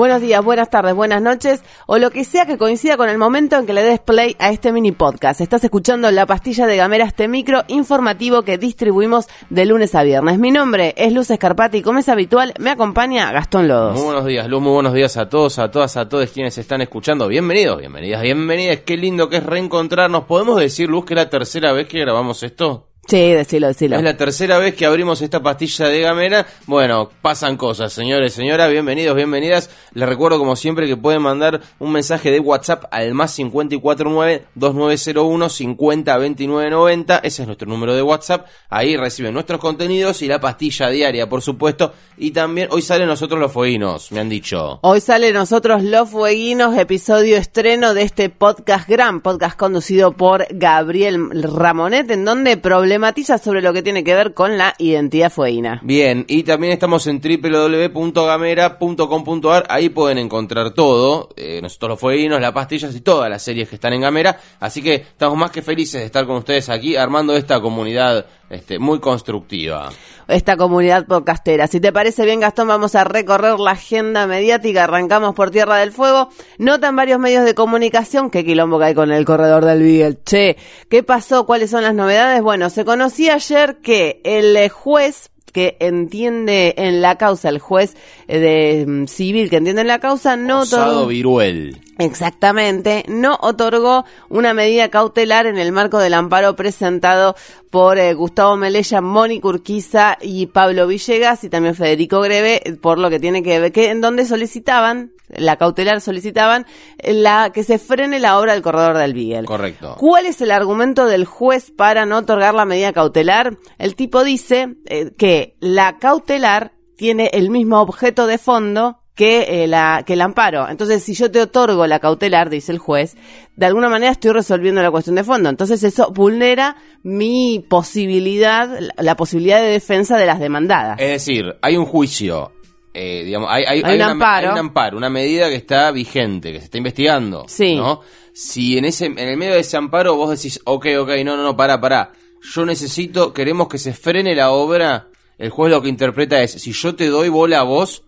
Buenos días, buenas tardes, buenas noches o lo que sea que coincida con el momento en que le des play a este mini podcast. Estás escuchando La Pastilla de Gamera, este micro informativo que distribuimos de lunes a viernes. Mi nombre es Luz Escarpati y como es habitual me acompaña Gastón Lodos. Muy buenos días, Luz, muy buenos días a todos, a todas, a todos quienes están escuchando. Bienvenidos, bienvenidas, bienvenidas. Qué lindo que es reencontrarnos. ¿Podemos decir, Luz, que es la tercera vez que grabamos esto? Sí, decilo, decilo. Es la tercera vez que abrimos esta pastilla de gamera. Bueno, pasan cosas, señores, señoras, bienvenidos, bienvenidas. Les recuerdo, como siempre, que pueden mandar un mensaje de WhatsApp al más 549-2901-502990. Ese es nuestro número de WhatsApp. Ahí reciben nuestros contenidos y la pastilla diaria, por supuesto. Y también, hoy salen nosotros los fueguinos, me han dicho. Hoy sale nosotros Los Fueguinos, episodio estreno de este podcast gran, podcast conducido por Gabriel Ramonet, en donde problematiza sobre lo que tiene que ver con la identidad fueguina. Bien, y también estamos en www.gamera.com.ar, ahí pueden encontrar todo, eh, nosotros los fueguinos, las pastillas y todas las series que están en Gamera, así que estamos más que felices de estar con ustedes aquí armando esta comunidad este, muy constructiva. Esta comunidad podcastera. Si te parece bien, Gastón, vamos a recorrer la agenda mediática. Arrancamos por Tierra del Fuego. Notan varios medios de comunicación. ¿Qué quilombo que hay con el corredor del Beagle? Che, ¿qué pasó? ¿Cuáles son las novedades? Bueno, se conocía ayer que el juez que entiende en la causa, el juez de mm, civil que entiende en la causa, no Osado Viruel. Exactamente, no otorgó una medida cautelar en el marco del amparo presentado por eh, Gustavo Melella, Mónica Urquiza y Pablo Villegas y también Federico Greve, por lo que tiene que ver, que en donde solicitaban, la cautelar solicitaban, la que se frene la obra del corredor del Beagle. Correcto. ¿Cuál es el argumento del juez para no otorgar la medida cautelar? El tipo dice eh, que la cautelar tiene el mismo objeto de fondo que, eh, la, que el amparo. Entonces, si yo te otorgo la cautelar, dice el juez, de alguna manera estoy resolviendo la cuestión de fondo. Entonces, eso vulnera mi posibilidad, la posibilidad de defensa de las demandadas. Es decir, hay un juicio. Eh, digamos, hay, hay, Hay un una, amparo. hay un amparo, una medida que está vigente, que se está investigando. Sí. ¿no? Si en ese, en el medio de ese amparo vos decís, ok, ok, no, no, no, para, para. Yo necesito, queremos que se frene la obra. El juez lo que interpreta es, si yo te doy bola a vos,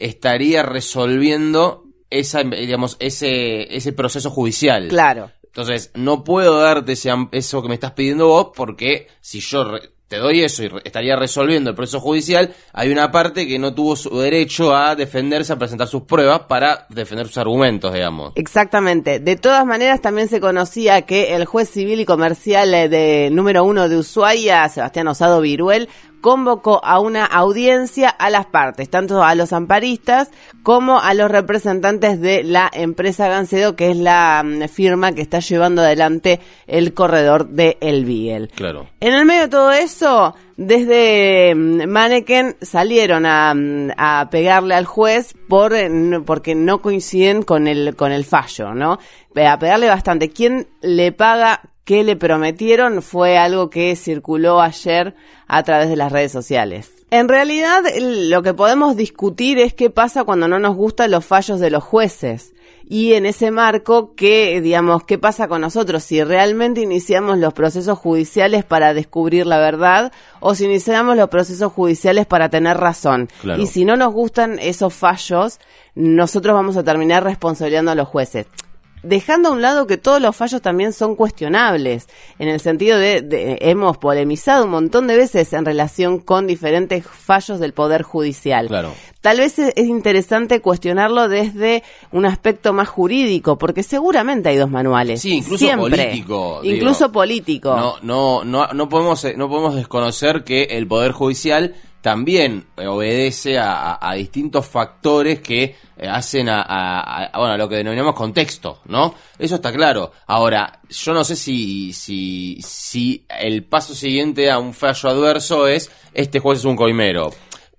estaría resolviendo esa, digamos, ese, ese proceso judicial. Claro. Entonces, no puedo darte ese eso que me estás pidiendo vos porque si yo re- te doy eso y re- estaría resolviendo el proceso judicial, hay una parte que no tuvo su derecho a defenderse, a presentar sus pruebas para defender sus argumentos, digamos. Exactamente. De todas maneras, también se conocía que el juez civil y comercial eh, de número uno de Ushuaia, Sebastián Osado Viruel, convocó a una audiencia a las partes, tanto a los amparistas como a los representantes de la empresa Gancedo, que es la mm, firma que está llevando adelante el corredor de El Beagle. Claro. En el medio de todo eso, desde mm, Manneken salieron a, mm, a pegarle al juez por eh, no- porque no coinciden con el con el fallo, ¿no? Pe- A pegarle bastante. ¿Quién le paga? ¿Qué le prometieron? Fue algo que circuló ayer a través de las redes sociales. En realidad, lo que podemos discutir es qué pasa cuando no nos gustan los fallos de los jueces. Y en ese marco, ¿qué, digamos, qué pasa con nosotros? Si realmente iniciamos los procesos judiciales para descubrir la verdad o si iniciamos los procesos judiciales para tener razón. Claro. Y si no nos gustan esos fallos, nosotros vamos a terminar responsabilizando a los jueces. Dejando a un lado que todos los fallos también son cuestionables, en el sentido de, de- hemos polemizado un montón de veces en relación con diferentes fallos del Poder Judicial. Claro. Tal vez es es interesante cuestionarlo desde un aspecto más jurídico, porque seguramente hay dos manuales. Sí, incluso Siempre. político, digo. Incluso político. No, no, no, no podemos, eh, no podemos desconocer que el Poder Judicial también eh, obedece a, distintos factores que hacen a, a- a- bueno, a lo que denominamos contexto, ¿no? Eso está claro. Ahora, yo no sé si, si, si el paso siguiente a un fallo adverso es este juez es un coimero.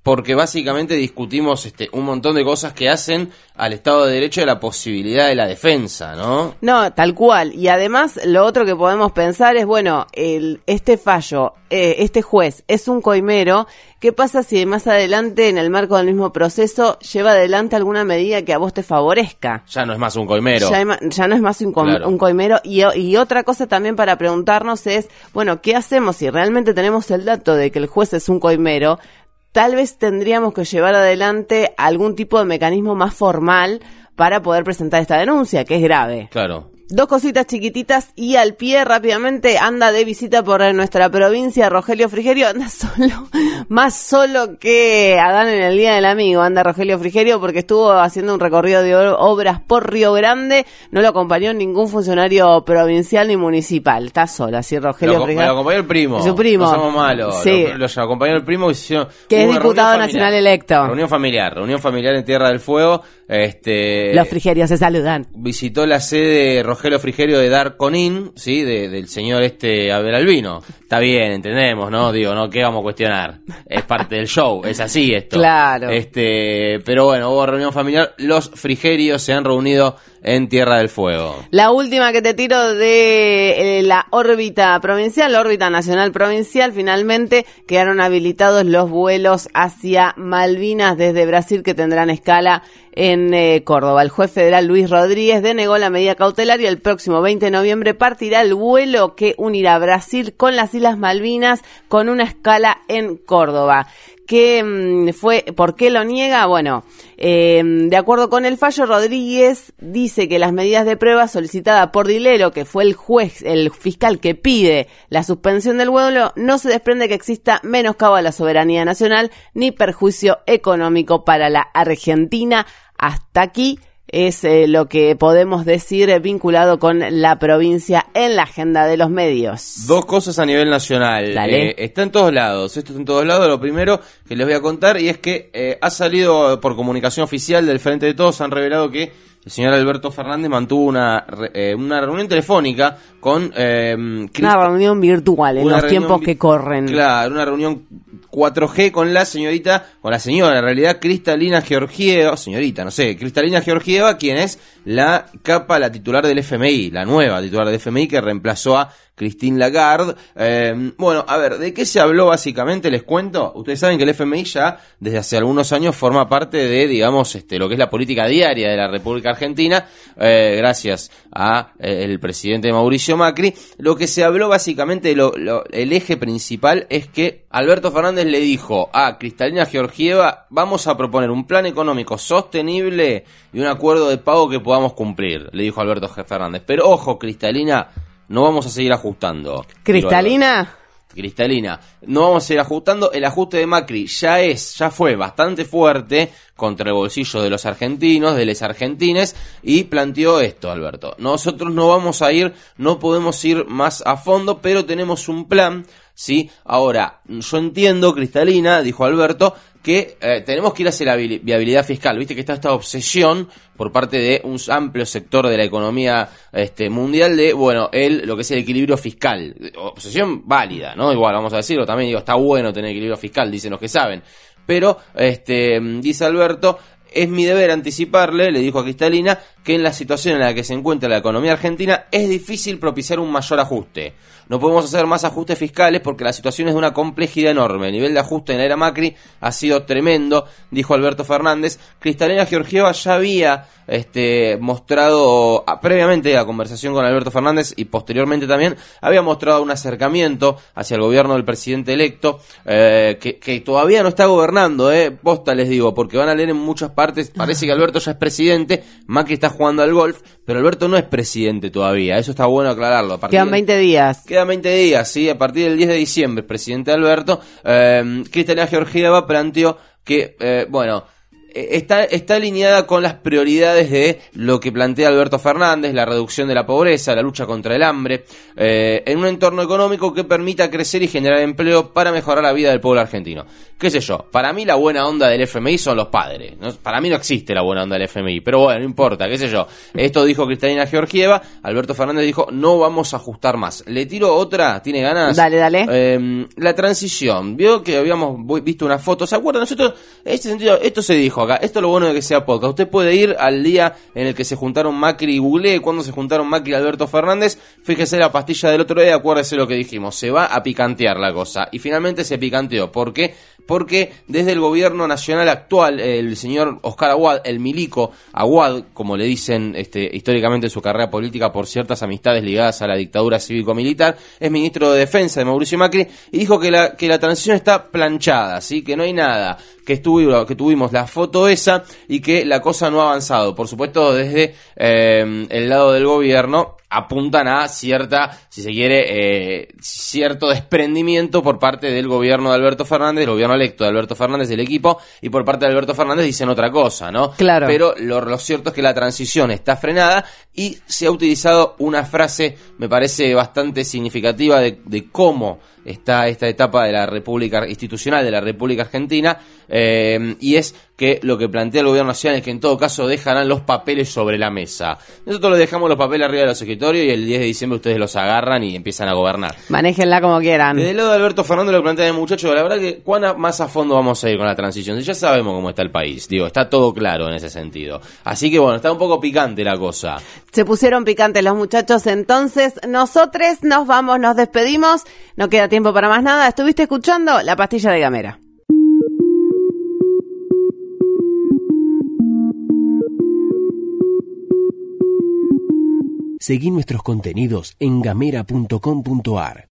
Porque básicamente discutimos este, un montón de cosas que hacen al Estado de Derecho y a la posibilidad de la defensa, ¿no? No, tal cual. Y además, lo otro que podemos pensar es, bueno, el, este fallo, eh, este juez es un coimero. ¿Qué pasa si más adelante, en el marco del mismo proceso, lleva adelante alguna medida que a vos te favorezca? Ya no es más un coimero. Ya, no es más un, Claro. un coimero. Y otra cosa también para preguntarnos es, bueno, ¿qué hacemos si realmente tenemos el dato de que el juez es un coimero? Tal vez tendríamos que llevar adelante algún tipo de mecanismo más formal para poder presentar esta denuncia, que es grave. Claro. Dos cositas chiquititas y al pie rápidamente anda de visita por nuestra provincia Rogelio Frigerio, anda solo, más solo que Adán en el Día del Amigo, anda Rogelio Frigerio porque estuvo haciendo un recorrido de obras por Río Grande, no lo acompañó ningún funcionario provincial ni municipal, está solo, así Rogelio Lo, me lo Frigerio. acompañó el primo. Su primo. No somos malos. Sí. Lo, lo acompañó el primo que hicieron Que es diputado nacional familiar. electo. Reunión familiar, reunión familiar en Tierra del Fuego. Este, Los Frigerios se saludan. visitó la sede de Rogelio Frigerio de Darconín, ¿sí? De- del señor este Abel Albino. Está bien, entendemos, ¿no? Digo, ¿no? ¿Qué vamos a cuestionar? Es parte del show, es así esto. Claro. Este, pero bueno, hubo reunión familiar. Los Frigerios se han reunido en Tierra del Fuego. La última que te tiro de eh, la órbita provincial, la órbita nacional provincial, finalmente quedaron habilitados los vuelos hacia Malvinas desde Brasil que tendrán escala en eh, Córdoba. El juez federal Luis Rodríguez denegó la medida cautelar y el próximo 20 de noviembre partirá el vuelo que unirá Brasil con las Islas Malvinas con una escala en Córdoba. ¿Qué mm, fue? ¿Por qué lo niega? Bueno, eh, de acuerdo con el fallo, Rodríguez dice que las medidas de prueba solicitadas por Dilero, que fue el juez, el fiscal que pide la suspensión del vuelo, no se desprende que exista menoscabo a la soberanía nacional ni perjuicio económico para la Argentina. Hasta aquí es eh, lo que podemos decir eh, vinculado con la provincia en la agenda de los medios. Dos cosas a nivel nacional. Dale. Eh, está en todos lados. Esto está en todos lados. Lo primero que les voy a contar y es que eh, ha salido por comunicación oficial del Frente de Todos. Han revelado que el señor Alberto Fernández mantuvo una, eh, una reunión telefónica con eh, Una reunión virtual en los tiempos que corren. Claro, una reunión 4G con la señorita, con la señora, en realidad, Cristalina Georgieva, señorita, no sé, Cristalina Georgieva, quien es la capa, la titular del FMI, la nueva titular del FMI que reemplazó a Christine Lagarde. Eh, bueno, a ver, ¿de qué se habló básicamente? Les cuento. Ustedes saben que el FMI ya desde hace algunos años forma parte de, digamos, este, lo que es la política diaria de la República Argentina, eh, gracias a eh, el presidente Mauricio Macri. Lo que se habló básicamente, lo- lo- el eje principal es que Alberto Fernández le dijo a Cristalina Georgieva, vamos a proponer un plan económico sostenible y un acuerdo de pago que podamos cumplir, le dijo Alberto Fernández. Pero ojo, Cristalina, no vamos a seguir ajustando. ¿Cristalina? Cristalina, no vamos a seguir ajustando. El ajuste de Macri ya es, ya fue bastante fuerte contra el bolsillo de los argentinos, de los argentines, y planteó esto, Alberto. Nosotros no vamos a ir, no podemos ir más a fondo, pero tenemos un plan, ¿sí? Ahora, yo entiendo, Cristalina, dijo Alberto, que eh, tenemos que ir hacia la vi- viabilidad fiscal. Viste que está esta obsesión por parte de un amplio sector de la economía este, mundial de, bueno, el, lo que es el equilibrio fiscal. Obsesión válida, ¿no? Igual, vamos a decirlo, también digo, está bueno tener equilibrio fiscal, dicen los que saben. Pero, este, dice Alberto, es mi deber anticiparle, le dijo a Cristalina, que en la situación en la que se encuentra la economía argentina es difícil propiciar un mayor ajuste. No podemos hacer más ajustes fiscales porque la situación es de una complejidad enorme. El nivel de ajuste en la era Macri ha sido tremendo, dijo Alberto Fernández. Cristalina Georgieva ya había este, mostrado, ah, previamente a conversación con Alberto Fernández y posteriormente también, había mostrado un acercamiento hacia el gobierno del presidente electo, eh, que, todavía no está gobernando, eh, posta les digo, porque van a leer en muchas parece que Alberto ya es presidente, Macri está jugando al golf, pero Alberto no es presidente todavía, eso está bueno aclararlo. A partir Quedan del- 20 días. Quedan 20 días, ¿sí? A partir del 10 de diciembre, presidente Alberto, eh, Cristalina Georgieva planteó que, eh, bueno, está, está alineada con las prioridades de lo que plantea Alberto Fernández, la reducción de la pobreza, la lucha contra el hambre, eh, en un entorno económico que permita crecer y generar empleo para mejorar la vida del pueblo argentino. ¿Qué sé yo? Para mí la buena onda del FMI son los padres. Para mí no existe la buena onda del FMI, pero bueno, no importa, qué sé yo. Esto dijo Cristalina Georgieva, Alberto Fernández dijo, no vamos a ajustar más. Le tiro otra, ¿tiene ganas? Dale, dale. Eh, la transición, vio que habíamos visto una foto, ¿se acuerdan? Nosotros, en este sentido, esto se dijo esto es lo bueno de que sea podcast. Usted puede ir al día en el que se juntaron Macri y Google, cuando se juntaron Macri y Alberto Fernández, fíjese la pastilla del otro día, acuérdese lo que dijimos, se va a picantear la cosa. Y finalmente se picanteó, ¿por qué? Porque desde el gobierno nacional actual, el señor Oscar Aguad, el milico Aguad, como le dicen este, históricamente en su carrera política por ciertas amistades ligadas a la dictadura cívico-militar, es ministro de Defensa de Mauricio Macri y dijo que la, que la transición está planchada, ¿sí? que no hay nada, que, estuvo, que tuvimos la foto esa y que la cosa no ha avanzado. Por supuesto, desde eh, el lado del gobierno apuntan a cierta, si se quiere, eh, cierto desprendimiento por parte del gobierno de Alberto Fernández, del gobierno de Alberto Fernández, del equipo, y por parte de Alberto Fernández dicen otra cosa, ¿no? Claro. Pero lo, lo cierto es que la transición está frenada y se ha utilizado una frase, me parece bastante significativa de, de cómo está esta etapa de la República institucional de la República Argentina eh, y es que lo que plantea el gobierno nacional es que en todo caso dejarán los papeles sobre la mesa. Nosotros lo dejamos los papeles arriba de los escritorios y el 10 de diciembre ustedes los agarran y empiezan a gobernar. Manéjenla como quieran. Desde el lado de Alberto Fernández lo plantea el muchacho, la verdad que cuán más a fondo vamos a ir con la transición. Si ya sabemos cómo está el país, digo, está todo claro en ese sentido. Así que bueno, está un poco picante la cosa. Se pusieron picantes los muchachos, entonces nosotros nos vamos, nos despedimos, no queda tiempo para más nada. ¿Estuviste escuchando? La pastilla de Gamera. Seguí nuestros contenidos en gamera.com.ar.